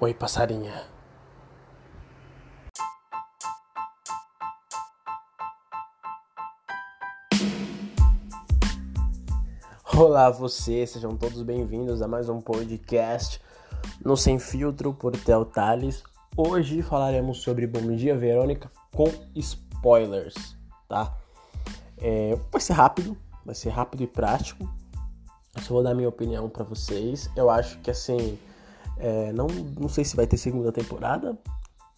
Oi, passarinha. Olá, você, sejam todos bem-vindos a mais um podcast no Sem Filtro por Theo Tales. Hoje falaremos sobre Bom Dia Verônica com spoilers, tá? É, vai ser rápido, vai ser rápido e prático. Eu só vou dar minha opinião para vocês. Eu acho que assim é, não, não sei se vai ter segunda temporada.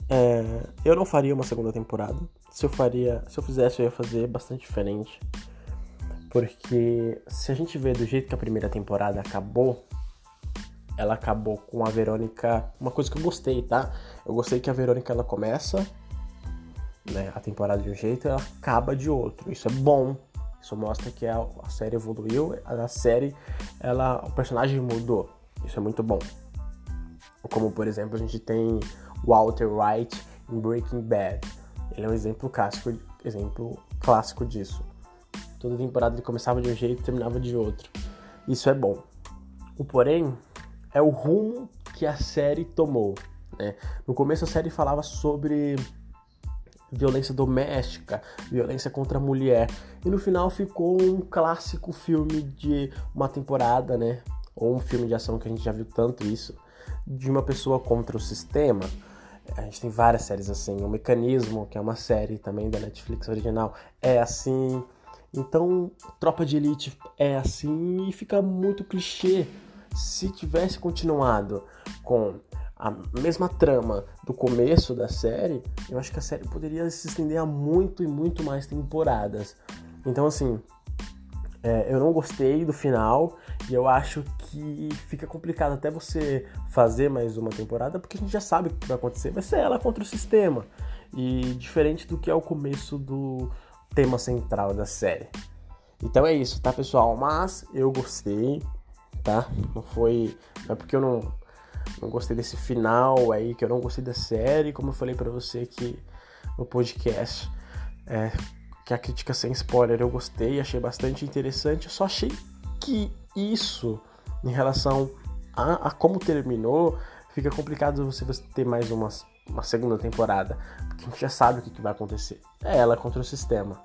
É, eu não faria uma segunda temporada. Se eu faria, se eu fizesse, eu ia fazer bastante diferente. Porque se a gente vê do jeito que a primeira temporada acabou, ela acabou com a Verônica. Uma coisa que eu gostei, tá? Eu gostei que a Verônica ela começa né, a temporada de um jeito ela acaba de outro. Isso é bom. Isso mostra que a, a série evoluiu, a série, ela, o personagem mudou. Isso é muito bom. Como, por exemplo, a gente tem Walter White em Breaking Bad. Ele é um exemplo clássico, exemplo clássico disso. Toda temporada ele começava de um jeito e terminava de outro. Isso é bom. O porém é o rumo que a série tomou. Né? No começo a série falava sobre violência doméstica, violência contra a mulher. E no final ficou um clássico filme de uma temporada, né? Ou um filme de ação que a gente já viu tanto isso de uma pessoa contra o sistema. A gente tem várias séries assim. O Mecanismo, que é uma série também da Netflix original, é assim. Então, Tropa de Elite é assim e fica muito clichê. Se tivesse continuado com a mesma trama do começo da série, eu acho que a série poderia se estender a muito e muito mais temporadas. Então, assim, é, eu não gostei do final e eu acho que fica complicado até você fazer mais uma temporada porque a gente já sabe o que vai acontecer. Vai ser ela contra o sistema. E diferente do que é o começo do tema central da série. Então é isso, tá pessoal? Mas eu gostei, tá? Não foi. Não é porque eu não, não gostei desse final aí, que eu não gostei da série, como eu falei para você aqui no podcast. É, que a crítica sem spoiler eu gostei, achei bastante interessante. Só achei que isso, em relação a, a como terminou, fica complicado você ter mais uma, uma segunda temporada, porque a gente já sabe o que, que vai acontecer. É ela contra o sistema.